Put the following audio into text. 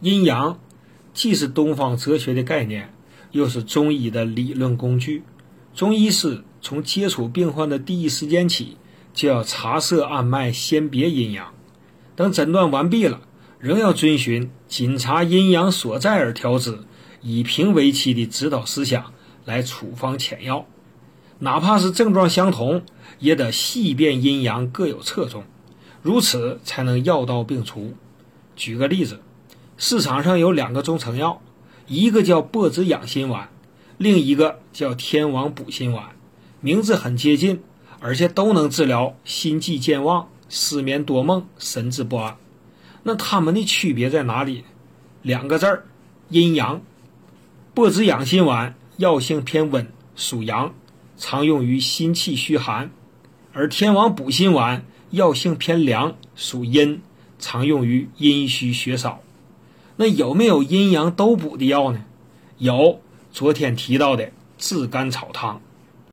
阴阳既是东方哲学的概念，又是中医的理论工具。中医师从接触病患的第一时间起，就要查色按脉，先别阴阳。等诊断完毕了，仍要遵循“仅查阴阳所在而调之，以平为期”的指导思想来处方遣药。哪怕是症状相同，也得细辨阴阳各有侧重，如此才能药到病除。举个例子，市场上有两个中成药，一个叫柏子养心丸，另一个叫天王补心丸，名字很接近，而且都能治疗心悸健忘、失眠多梦、神志不安。那它们的区别在哪里？两个字儿：阴阳。柏子养心丸药性偏温，属阳。常用于心气虚寒，而天王补心丸药性偏凉，属阴，常用于阴虚血少。那有没有阴阳都补的药呢？有，昨天提到的炙甘草汤。